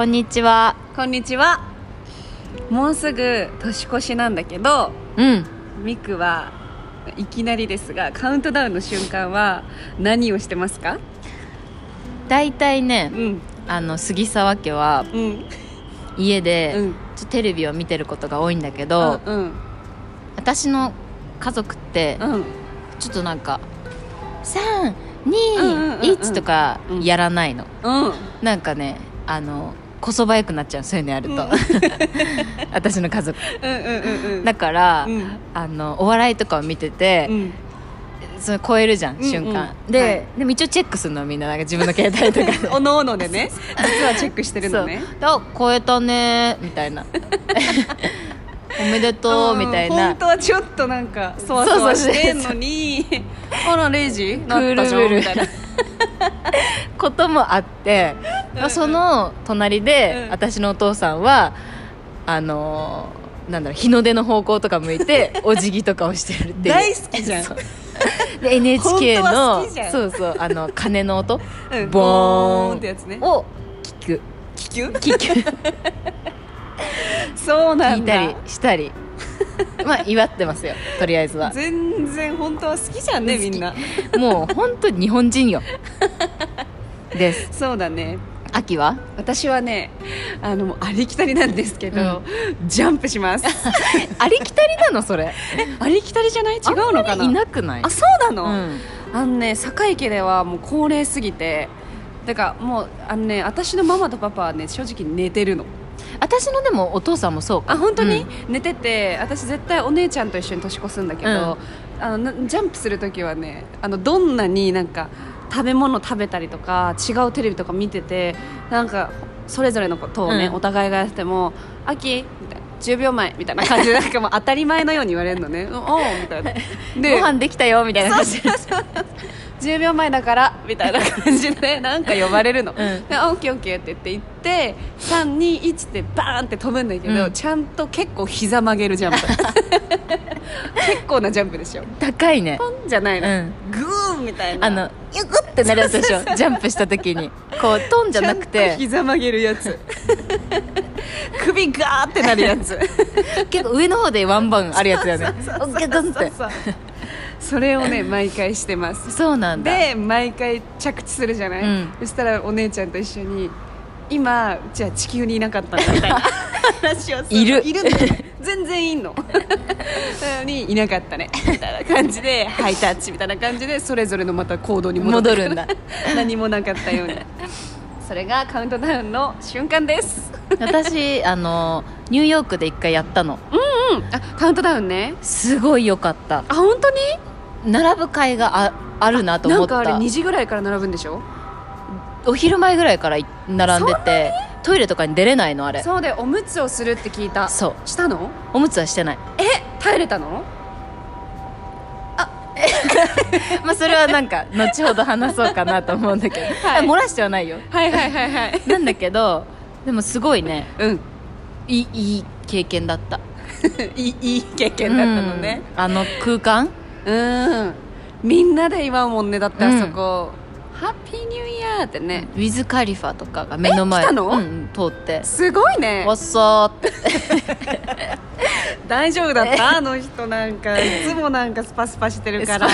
こんにちは。こんにちは。もうすぐ年越しなんだけどうん。ミクはいきなりですがカウントダウンの瞬間は何をしてますか？大体ねうん。あの杉沢家はうん。家で、うん。ちょテレビを見てることが多いんだけど、うん私の家族ってうん。ちょっとなんかうんうんうんうん。321とかやらないの、うん。なんかねあのこそばよくなっちゃうそういうのやると、うん。私の家族。うんうんうんうん。だから、うん。あのお笑いとかを見てて、うん。それ超えるじゃん、うんうん。瞬間。はで,、でも一応チェックするのみんな。なんか自分の携帯とかで。おのおのでね。実はチェックしてるのね。あ超えたねみたいな。おめでとうみたいな。本当はちょっとなんかそわそわしてんのに。あら0時なったじゃみたいな こともあって、まあその隣で、うん。私のお父さんはあのーなんだろう日の出の方向とか向いて お辞儀とかをしてるっていう。大好きじゃん。で NHK のそうそうあの鐘の音 うん。ボーンってやつね。を聞く。気球聞く。そうなんだ。聞いたりしたり まあ祝ってますよとりあえずは。全然本当は好きじゃんねみんな。もう本当に日本人よ。です。そうだね。秋は？私はねあのありきたりなんですけど、ジャンプします。ありきたりなのそれ？ありきたりじゃない？違うのかな？あんまりいなくない？あそうなの、うん。あのね堺家ではもう高齢すぎてだからもうあのね私のママとパパはね正直寝てるの私のでもお父さんもそうか。あ本当に、うん。寝てて私絶対お姉ちゃんと一緒に年越すんだけど、あのなジャンプする時はねあのどんなになんか食べ物食べたりとか違うテレビとか見ててなんかそれぞれのことをね、うん。お互いがやっても「秋」みたいな「10秒前」みたいな感じで なんかもう当たり前のように言われるのね「おお」みたいな。でご飯できたよみたいな感じ。で10秒前だからみたいな感じでなんか呼ばれるの、ん。であオッケーオッケーって言って行って321ってバーンって飛ぶんだけど、うん。ちゃんと結構膝曲げるジャンプ。結構なジャンプでしょ。高いね。ポンじゃないの、うん。グーンみたいな。あのゆくってなるやつでしょ。ジャンプした時に。こうトンじゃなくて。膝曲げるやつ。首ガーってなるやつ。結構上の方でワンバンあるやつだよね。おっけどんってそれをね 毎回してます。そうなんだ。で毎回着地するじゃない、うん。そしたらお姉ちゃんと一緒に今じゃあ地球にいなかったんだみたいな 話をするいる。いるんだよね全然いんの。な のにいなかったね。みたいな感じでハイタッチみたいな感じでそれぞれのまた行動に戻るんだ。何もなかったように。それがカウントダウンの瞬間です。私あのニューヨークで一回やったの。うん。あカウントダウンね。すごい良かった。あ本当に？並ぶ会がああるなと思った。なんかあれ2時ぐらいから並ぶんでしょ？お昼前ぐらいからい並んでてトイレとかに出れないのあれ。そうでおむつをするって聞いた。そう。したの？おむつはしてない。え耐えれたの？まあそれはなんか後ほど話そうかなと思うんだけど、はい。漏らしてはないよ。はいはいはいはい。なんだけどでもすごいね。うん。いいいい経験だった。いいいい経験だったのね。うん。あの空間？うん。みんなで祝うもんねだってうんあそこ、ハッピーニューイヤーってね、ウィズ・カリファとかが目の前。え来たの？うんうん、通って。すごいね「わっさー」って。大丈夫だった？あの人なんか。いつもなんかスパスパしてるから。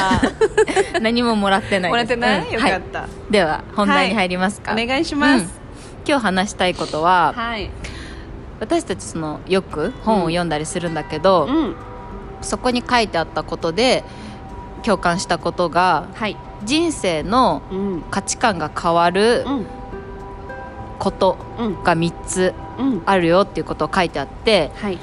何ももらってないです。もらってない、うん。よかった、はい。では本題に入りますか、お願いします、うん。今日話したいことは、はい。私たちそのよく本を読んだりするんだけど、うんそこに書いてあったことで共感したことがはい。人生のうん。価値観が変わるうん。ことうん。が3つうん。あるよっていうことを書いてあってはい。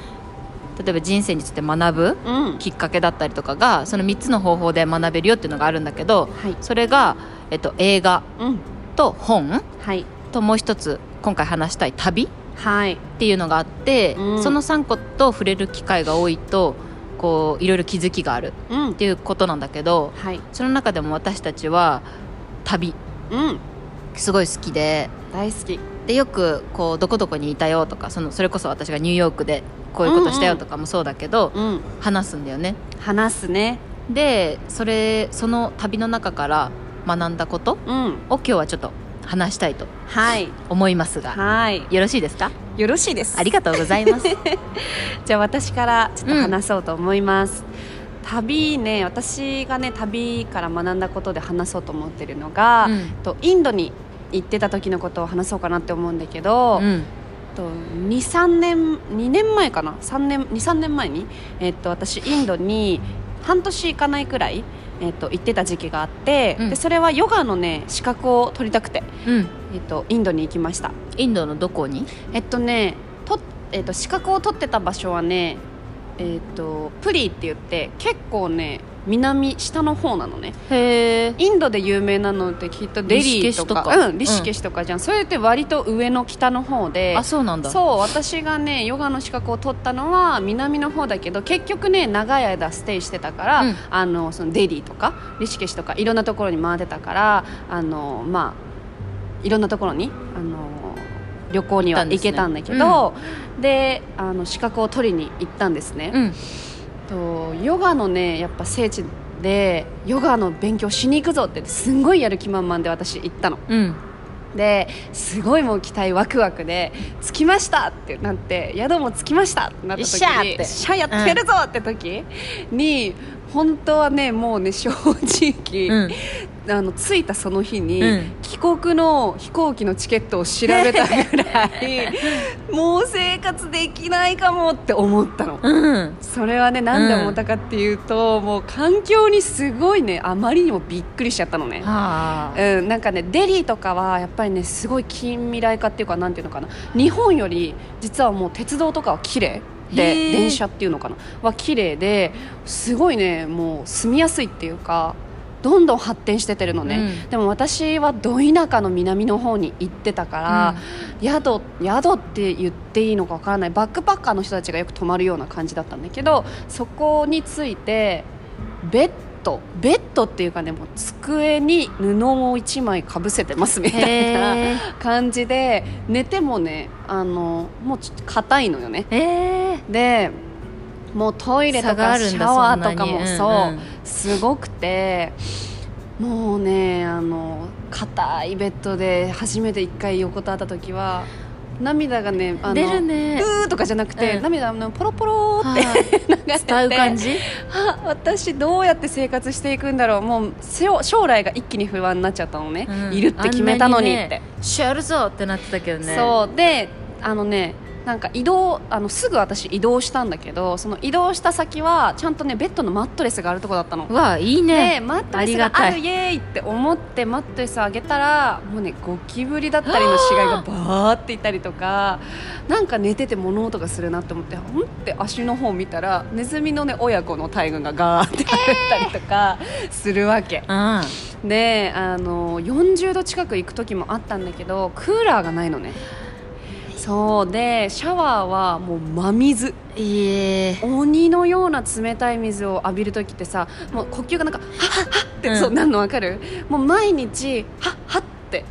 例えば人生について学ぶうん。きっかけだったりとかがその3つの方法で学べるよっていうのがあるんだけどはい。それが、えっと、映画うん。と本はい。ともう一つ今回話したい旅っはい。ていうのがあって、うん。その3個と触れる機会が多いとこういろいろ気づきがあるうん。っていうことなんだけどはい。その中でも私たちは旅。うん。すごい好きで。大好き。でよくこうどこどこにいたよとかそのそれこそ私がニューヨークでこういうことしたよとかもそうだけど、うん。話すんだよね。話すね。でそれその旅の中から学んだことうん。を今日はちょっと話したいとはい。思いますがはい。よろしいですか？よろしいです。ありがとうございます。じゃあ私からちょっと話そうと思います、旅ね私がね旅から学んだことで話そうと思ってるのが、うん。とインドに行ってた時のことを話そうかなって思うんだけど、うん。と23年2年前かな？3年23年前に、えっと私インドに半年行かないくらい、えっと行ってた時期があって、うん。でそれはヨガのね資格を取りたくて、うん。えっとインドに行きました。インドのどこに？えっとねと、えっと、資格を取ってた場所はねえっとプリーって言って結構ね南下の方なのね。へえインドで有名なのってきっとデリーとか。リシケシュとか。うん、リシケシュとかじゃん、それって割と上の北の方で。あそうなんだ。そう私がねヨガの資格を取ったのは南の方だけど結局ね長い間ステイしてたから、うん。あのそのデリーとかリシケシュとかいろんなところに回ってたからあのまあいろんなところにあの旅行には行けたんだけどで,、あの資格を取りに行ったんですね、うんとヨガのねやっぱ聖地でヨガの勉強しに行くぞってすんごいやる気満々で私行ったの。うん。ですごいもう期待ワクワクで着きましたってなって宿も着きましたってなった時にしゃやってるぞって時に本当はねもうね正直、うんあの着いたその日に、うん。帰国の飛行機のチケットを調べたぐらい もう生活できないかもって思ったの。うん。それはねなんで思ったかっていうと、もう環境にすごいねあまりにもびっくりしちゃったのね。はあ。うん、なんかねデリーとかはやっぱりねすごい近未来化っていうかなんていうのかな。日本より実はもう鉄道とかは綺麗で電車っていうのかな。は綺麗ですごいねもう住みやすいっていうかどんどん発展しててるのね、うん。でも私はど田舎の南の方に行ってたから、宿宿って言っていいのかわからない。バックパッカーの人たちがよく泊まるような感じだったんだけどそこについてベッドベッドっていうかねもう机に布を1枚かぶせてますみたいへなえ感じで寝てもねあのもうちょっと硬いのよね。えー。でもうトイレとかシあるんだャワーとかもそう、うんうんすごくて。もうねあの硬いベッドで初めて1回横たわった時は涙がねあの出るね。うーとかじゃなくて、うん。涙がポロポロっては 流れて伝う感じ？あ私どうやって生活していくんだろう。もう将来が一気に不安になっちゃったのね、うん。いるって決めたのにって。ねしやるぞってなってたけどね。そう。であのねなんか移動あのすぐ私移動したんだけどその移動した先はちゃんとねベッドのマットレスがあるとこだったの。うわいいね。でマットあレスがあるイエーイって思ってマットレスを上げたらもうねゴキブリだったりの死骸がバーっていたりとかなんか寝てて物音がするなって思ってほんって足の方見たらネズミのね親子の大群がガーって歩いたりとかするわけ、うん。であの40度近く行く時もあったんだけどクーラーがないのねそうでシャワーはもう真水。いえ。鬼のような冷たい水を浴びる時ってさもう呼吸がなんかハッハッハッって、うん。そうなんの分かる？もう毎日ハッハッって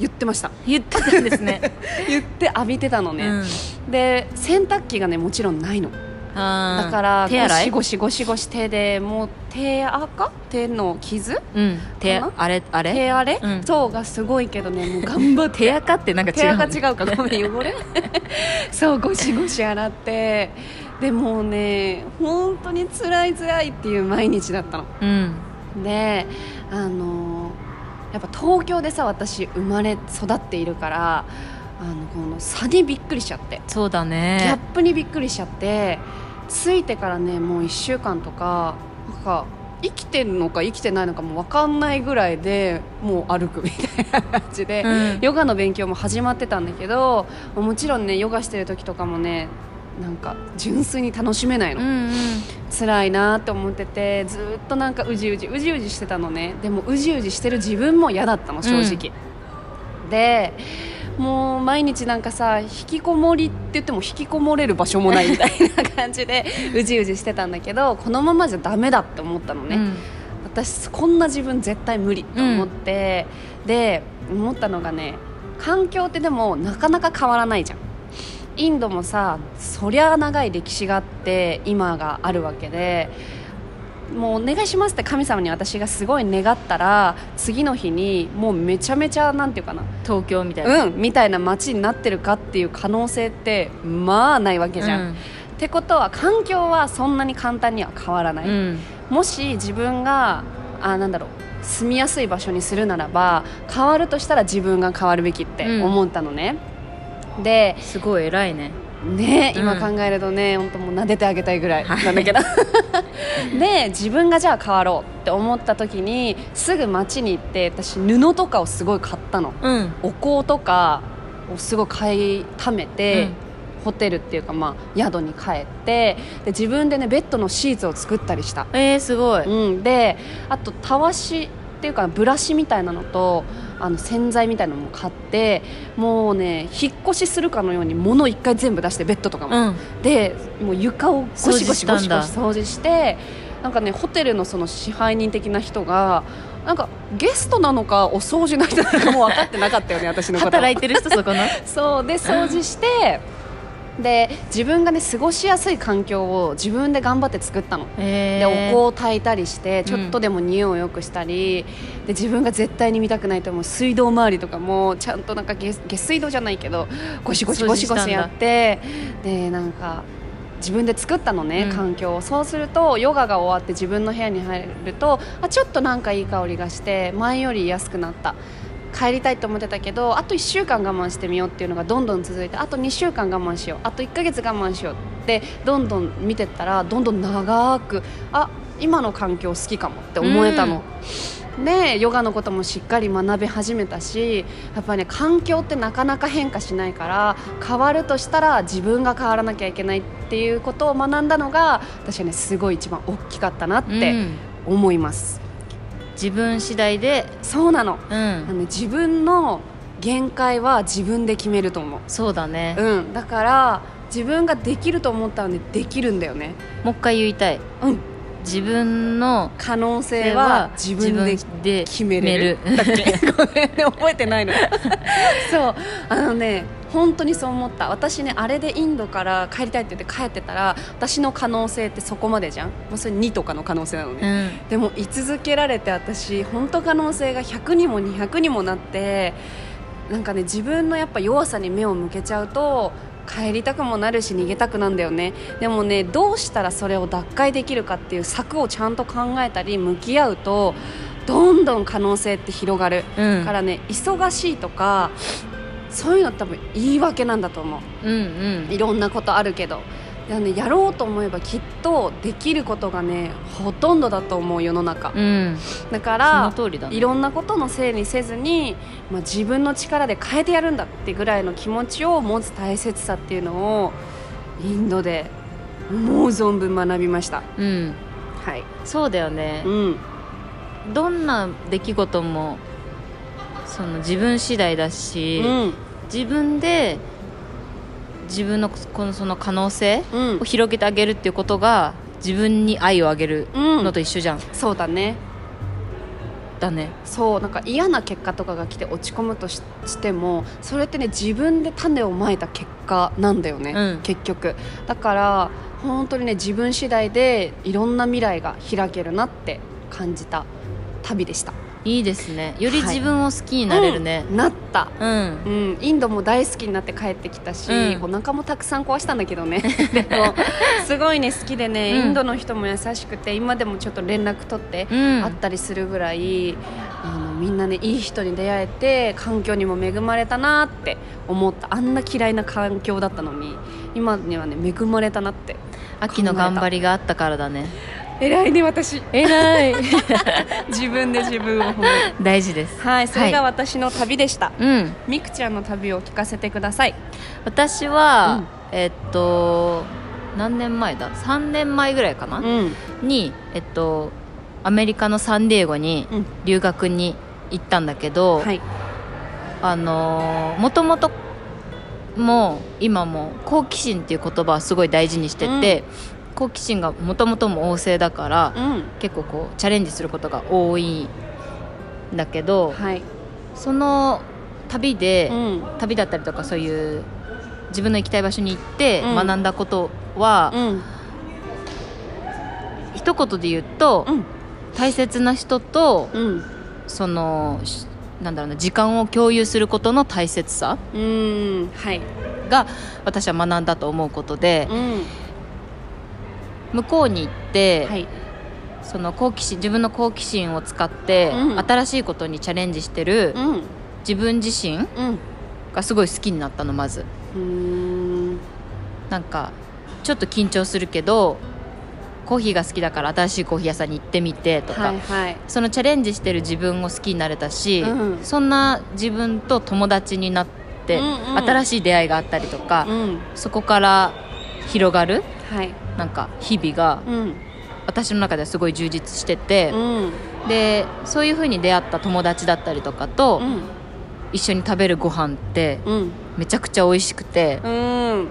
言ってました。言ってたんですね。言って浴びてたのね、うん。で洗濯機がねもちろんないのだから手洗い？ゴシゴシゴシゴシ手でもう手垢？手の傷？うん。手あれあれ？手荒れ、うん。そうがすごいけどねもう頑張って。手垢ってなんか違手う垢違うか？ごめん汚れ。そうゴシゴシ洗って。でもうね本当に辛い辛いっていう毎日だったの。うん。であのやっぱ東京でさ私生まれ育っているからあのこの差にびっくりしちゃって。そうだギャッねプにびっくりしちゃって着いてからねもう1週間とかなんか生きてるのか生きてないのかも分かんないぐらいでもう歩くみたいな感じで、うん。ヨガの勉強も始まってたんだけどもちろんねヨガしてる時とかもねなんか純粋に楽しめないの、うんうん。辛いなって思っててずっとなんかうじうじうじうじしてたのね。でもうじうじしてる自分も嫌だったの正直、でもう毎日なんかさ引きこもりって言っても引きこもれる場所もないみたいな感じでうじうじしてたんだけどこのままじゃダメだって思ったのね、うん。私こんな自分絶対無理と思って、で思ったのがね環境ってでもなかなか変わらないじゃん。インドもさそりゃ長い歴史があって今があるわけでもうお願いしますって神様に私がすごい願ったら次の日にもうめちゃめちゃなんていうかな東京みたいな。うんみたいな街になってるかっていう可能性ってまあないわけじゃん、うん。ってことは環境はそんなに簡単には変わらない、うん。もし自分があなんだろう住みやすい場所にするならば変わるとしたら自分が変わるべきって思ったのね、ですごい偉いね。ねうん。今考えるとね、本当もう撫でてあげたいぐらいなんだけどで自分がじゃあ変わろうって思った時にすぐ街に行って私布とかをすごい買ったの。うん。お香とかをすごい買いためて、うん。ホテルっていうか、まあ、宿に帰ってで自分でねベッドのシーツを作ったりした、えー、すごい、うん、であとたわしっていうかブラシみたいなのとあの洗剤みたいなのも買ってもうね引っ越しするかのように物一回全部出してベッドとかも、うん。でもう床をゴシゴシゴシゴシ掃掃除してなんかねホテルのその支配人的な人がなんかゲストなのかお掃除の人なのかもう分かってなかったよね私のこと。働いてる人そこの？そうで掃除してで自分がね過ごしやすい環境を自分で頑張って作ったの。えでー、お香を炊いたりしてちょっとでも匂いを良くしたり、で自分が絶対に見たくないと思う水道周りとかもちゃんとなんか下下水道じゃないけどゴシゴシゴシゴシやってでなんか自分で作ったのね、うん。環境を。そうするとヨガが終わって自分の部屋に入るとあちょっとなんかいい香りがして前より安くなった帰りたいと思ってたけどあと1週間我慢してみようっていうのがどんどん続いてあと2週間我慢しようあと1ヶ月我慢しようってどんどん見てったらどんどん長くあ今の環境好きかもって思えたの。でヨガのこともしっかり学び始めたしやっぱりね環境ってなかなか変化しないから変わるとしたら自分が変わらなきゃいけないっていうことを学んだのが私はねすごい一番大きかったなってうん。思います、自分次第で。そうなの。うん。あのね自分の限界は自分で決めると思う、そうだね、うん、だから自分ができると思ったらねできるんだよね。もう一回言いたい。うん。自分の可能性は自分で自分で決めれる。だっけ？ごめんね。覚えてないの。そう。あのね本当にそう思った。私ねあれでインドから帰りたいって言って帰ってたら私の可能性ってそこまでじゃん。もうそれ2とかの可能性なのね、うん。でも居続けられて私本当可能性が100にも200にもなってなんかね自分のやっぱ弱さに目を向けちゃうと帰りたくもなるし逃げたくなんだよね。でもねどうしたらそれを奪回できるかっていう策をちゃんと考えたり向き合うとどんどん可能性って広がる、うん。だからね忙しいとかそういうの多分言い訳なんだと思う。うんうん。いろんなことあるけど。でもね、やろうと思えばきっとできることがねほとんどだと思う世の中、うん。だからその通りだね。いろんなことのせいにせずに、まあ、自分の力で変えてやるんだってぐらいの気持ちを持つ大切さっていうのをインドでもう存分学びました。うん。はい、そうだよね。うん、どんな出来事もその自分次第だし、うん自分で自分のこのその可能性うん。を広げてあげるっていうことが自分に愛をあげるうん。のと一緒じゃん、そうだね。だね。そうなんか嫌な結果とかが来て落ち込むとししてもそれってね自分で種をまいた結果なんだよね、うん。結局。だから本当にね自分次第でいろんな未来が開けるなって感じた旅でしたいいですね。よりはい自分を好きになれるね。うん。なった。うん、うん、インドも大好きになって帰ってきたし、うん。お腹もたくさん壊したんだけどね。でもすごいね好きでね、うん。インドの人も優しくて今でもちょっと連絡取ってうん。会ったりするぐらい、あのみんなねいい人に出会えて環境にも恵まれたなって思った。あんな嫌いな環境だったのに今にはね恵まれたなって。秋の頑張りがあったからだね偉いね私。偉い。自分で自分を褒める。大事です。はいそれがは私の旅でした、うん。みくちゃんの旅を聞かせてください。私は、うん。えっと何年前だ？3年前ぐらいかな、うん。にえっとアメリカのサンディエゴにうん。留学に行ったんだけど、はい。あのもともとも今も好奇心っていう言葉はすごい大事にしてて、好奇心がもともとも旺盛だから、うん。結構こうチャレンジすることが多いんだけど、はい。その旅で、うん。旅だったりとかそういう自分の行きたい場所に行ってうん。学んだことは、うん。一言で言うと、うん。大切な人とうん。そのしなんだろうな時間を共有することの大切さうん。はい。が私は学んだと思うことでうん向こうに行って、はい。その好奇心自分の好奇心を使って、うん。新しいことにチャレンジしてるうん。自分自身うん。がすごい好きになったのまず。なんかちょっと緊張するけどコーヒーが好きだから新しいコーヒー屋さんに行ってみてとか、はいはい。そのチャレンジしてる自分を好きになれたし、うん。そんな自分と友達になって、うんうん。新しい出会いがあったりとか、うん。そこから広がるはいなんか日々がうん。私の中ではすごい充実してて、うん。でそういう風に出会った友達だったりとかと、うん。一緒に食べるご飯ってうん。めちゃくちゃ美味しくて、うん。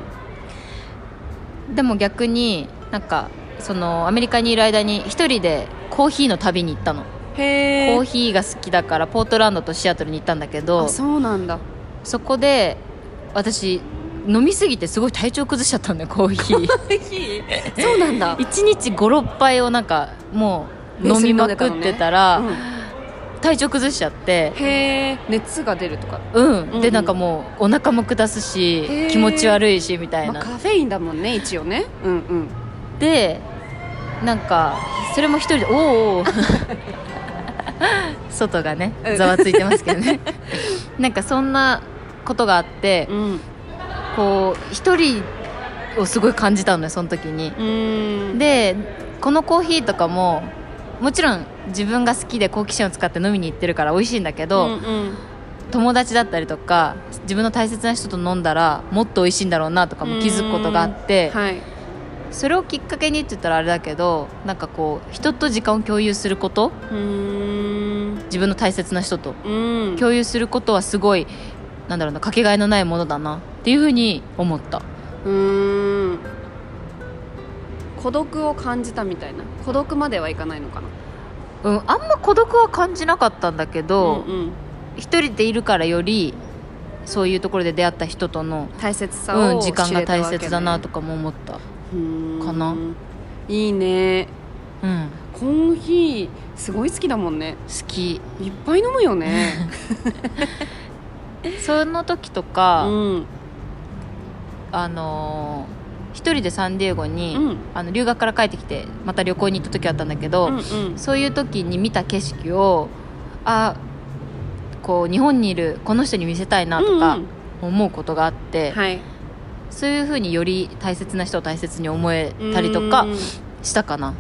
でも逆になんかそのアメリカにいる間に一人でコーヒーの旅に行ったの。コーヒーが好きだからポートランドとシアトルに行ったんだけどあそうなんだ。そこで私飲みすぎてすごい体調崩しちゃったんだよコーヒー。そうなんだ。1日56杯をなんかもう飲みまくってたら、うん体調崩しちゃって。へえ熱が出るとか？うん、うん。うんでなんかもうお腹も下すし気持ち悪いしみたいな、まあ、カフェインだもんね一応ね。うんうん。でなんかそれも一人でおーおー。外がねうん。ざわついてますけどね。なんかそんなことがあってうんこう一人をすごい感じたのよその時に。うん。でこのコーヒーとかももちろん自分が好きで好奇心を使って飲みに行ってるから美味しいんだけど、うんうん。友達だったりとか自分の大切な人と飲んだらもっと美味しいんだろうなとかも気づくことがあってはい。それをきっかけにって言ったらあれだけどなんかこう人と時間を共有すること自分の大切な人と。うん。共有することはすごいなんだろうなかけがえのないものだなっていうふうに思った。うーん。孤独を感じたみたいな？孤独まではいかないのかな？うんあんま孤独は感じなかったんだけどうんうん。一人でいるからよりそういうところで出会った人との、大切さうん、を時間が大切だなととかも思った。かかな。いいね。うん。コーヒーすごい好きだもんね。好き。いっぱい飲むよね。その時とうか、んあのー一人でサンディエゴに、うん。あの留学から帰ってきてまた旅行に行った時あったんだけど、うんうん。そういう時に見た景色をあこう日本にいるこの人に見せたいなとかうん思うことがあって、はい。そういうふうにより大切な人を大切に思えたりとかうん。したかな。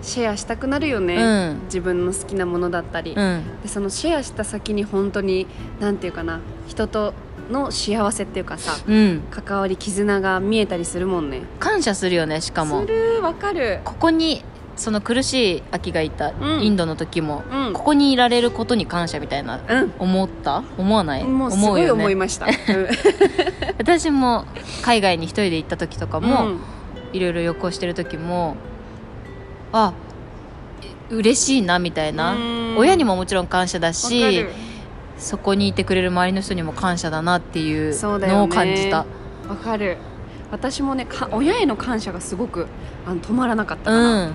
シェアしたくなるよね、うん。自分の好きなものだったり、うん。でそのシェアした先に本当になんていうかな人との幸せっていうかさうん。関わり絆が見えたりするもんね。感謝するよねしかも。するわかる。ここにその苦しい秋がいたん。インドの時も、うん。ここにいられることに感謝みたいなうん。思った？思わない？もうすごい思いました、私も海外に一人で行った時とかも、うん。いろいろ旅行してる時もあ嬉しいなみたいな。うん。親にももちろん感謝だしるそこにいてくれる周りの人にも感謝だなっていうのを感じた。わかる。私もねか親への感謝がすごくあの止まらなかったうかな、ん。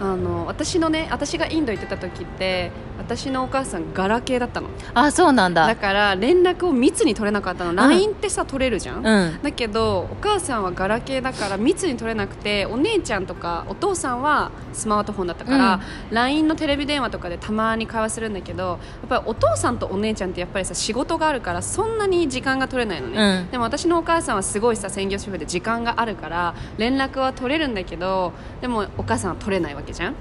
あの私のね私がインド行ってた時って私のお母さんガラケーだったの。あそうなんだ。だから連絡を密に取れなかったの、LINE ってさ取れるじゃん、うん。だけどお母さんはガラケーだから密に取れなくてお姉ちゃんとかお父さんはスマートフォンだったから、LINE のテレビ電話とかでたまに会話するんだけどやっぱりお父さんとお姉ちゃんってやっぱりさ仕事があるからそんなに時間が取れないのね、うん。でも私のお母さんはすごいさ専業主婦で時間があるから連絡は取れるんだけどでもお母さんは取れないわけじゃん。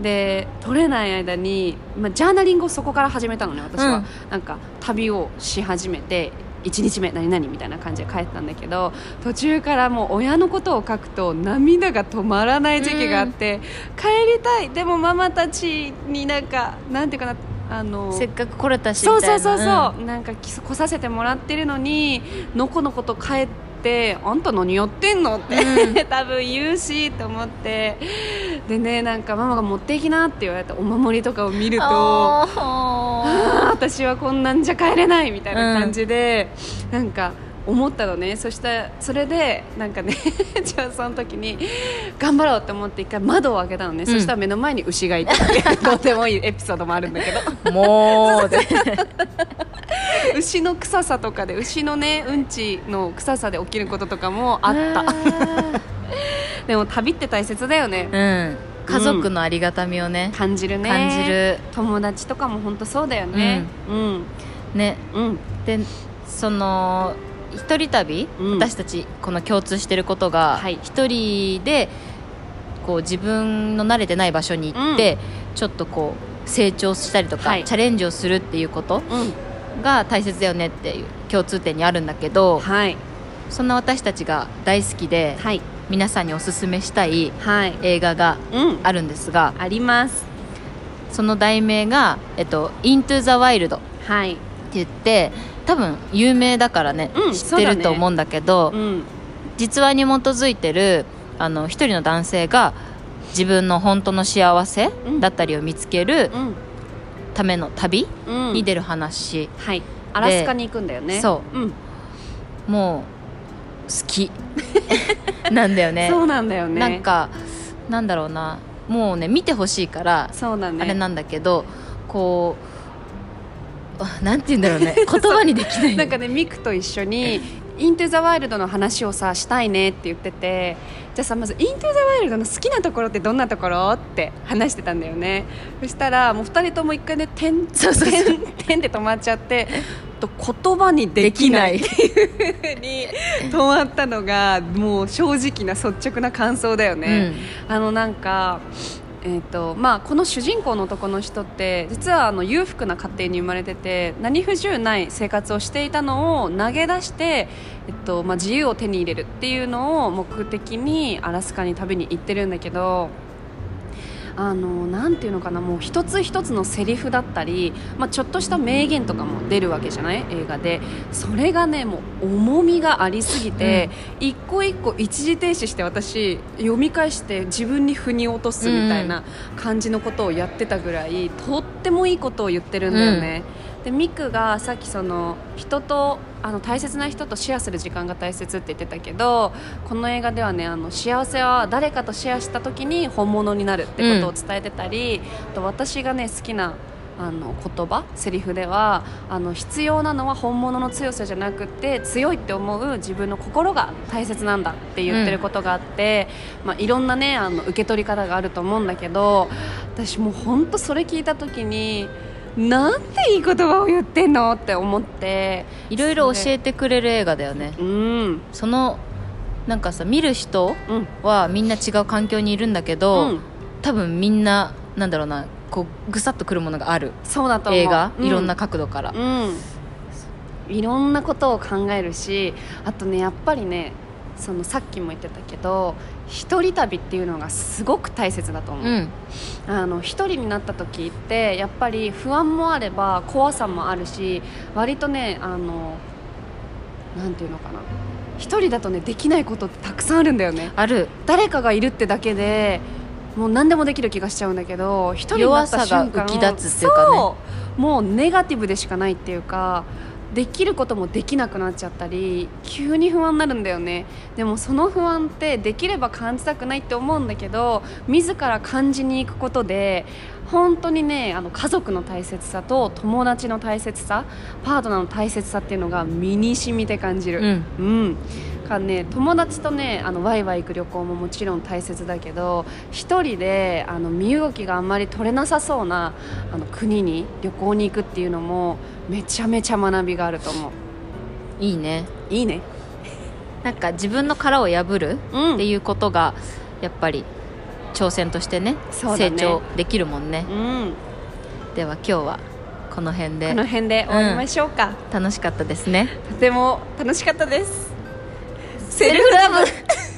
で取れない間に、まあ、ジャーナリングをそこから始めたのね私は、うんなんか旅をし始めて1日目何々みたいな感じで帰ったんだけど途中からもう親のことを書くと涙が止まらない時期があって、帰りたい。でもママたちになんかなんていうかなあのせっかく来れたしそうそいうなそうそう、な。ん。かき来させてもらってるのにのこのこと帰ってあんた何やってんの？って、多分言うしと思ってでねなんかママが持っていきなって言われたお守りとかを見るとあ私はこんなんじゃ帰れないみたいな感じで、なんか思ったのね。そしてそれでなんかね じゃあその時に頑張ろうって思って一回窓を開けたのね、ん。そしたら目の前に牛がいたっていうどうでもいいエピソードもあるんだけど。もうで 牛の臭さとかで牛のねうんちの臭さで起きることとかもあったでも旅って大切だよね。うん。家族のありがたみをね、感じるね。感じる。友達とかも本当そうだよね。うん。ね。うん。でその一人旅、うん。私たちこの共通してることがはい。一、人でこう自分の慣れてない場所に行って、ちょっとこう成長したりとか、はい。チャレンジをするっていうことうん。が大切だよねっていう共通点にあるんだけどはいそんな私たちが大好きではい。皆さんにおすすめしたいはい。映画がうん。あるんですがあります。その題名が「えっと、Into the Wild」ってはい言って多分有名だからね、うん知ってると思うんだけどうん。実話に基づいてるあの一人の男性が自分の本当の幸せうん。だったりを見つけるうん。ための旅うん。に出る話、はい。アラスカに行くんだよね、そう。ん、もう好き。なんだよね。そうなんだよね。なんかなんだろうな。もうね見てほしいから、そうだね。あれなんだけどこうあなんて言うんだろうね。言葉にできない。なんかねミクと一緒に「イントゥ・ザ・ワイルド」の話をさしたいねって言っててじゃあさまず「イントゥ・ザ・ワイルド」の好きなところってどんなところって話してたんだよね。そしたらもう2人とも一回ね「点そうそうそう。点点って止まっちゃってと言葉にできない。っていうふうに止まったのがもう正直な率直な感想だよね、あのなんかえーとまあ、この主人公の男の人って実はあの裕福な家庭に生まれてて何不自由ない生活をしていたのを投げ出して、えっとまあ、自由を手に入れるっていうのを目的にアラスカに旅に行ってるんだけどあのなんていうのかなもう一つ一つのセリフだったり、まあ、ちょっとした名言とかも出るわけじゃない？映画で。それがねもう重みがありすぎて、一個一個一時停止して私読み返して自分に腑に落とすみたいな感じのことをやってたぐらいとってもいいことを言ってるんだよね。でミクがさっきその人とあの大切な人とシェアする時間が大切って言ってたけどこの映画ではねあの幸せは誰かとシェアした時に本物になるってことを伝えてたり、あと私がね好きなあの言葉セリフではあの必要なのは本物の強さじゃなくて強いって思う自分の心が大切なんだって言ってることがあって、まあ、いろんなねあの受け取り方があると思うんだけど私もう本当それ聞いた時になんていい言葉を言ってんのって思って。いろいろ教えてくれる映画だよね。うん。そのなんかさ見る人うん。はみんな違う環境にいるんだけど、うん。多分みんななんだろうなこうぐさっとくるものがあるそうだと思う。映画、うん。いろんな角度から、うん、いろんなことを考えるしあとねやっぱりねそのさっきも言ってたけど一人旅っていうのがすごく大切だと思う、うん。あの一人になった時ってやっぱり不安もあれば怖さもあるし割とねあのなんていうのかな。一人だとねできないことってたくさんあるんだよね。ある。誰かがいるってだけでもう何でもできる気がしちゃうんだけど一人になった瞬間弱さが浮き立つっていうかね。そう。もうネガティブでしかないっていうかできることもできなくなっちゃったり急に不安になるんだよね。でもその不安ってできれば感じたくないって思うんだけど自ら感じに行くことで本当にねあの家族の大切さと友達の大切さパートナーの大切さっていうのが身に染みて感じる、うん。うん、かね友達とねあのワイワイ行く旅行ももちろん大切だけど一人であの身動きがあんまり取れなさそうなあの国に旅行に行くっていうのもめちゃめちゃ学びがあると思う。いいね。いいね。なんか自分の殻を破るうん。っていうことがやっぱり挑戦としてねね。長できるもんね。うん。では今日はこの辺で。この辺で終わりましょうか、楽しかったですね。とても楽しかったです。セルフラブ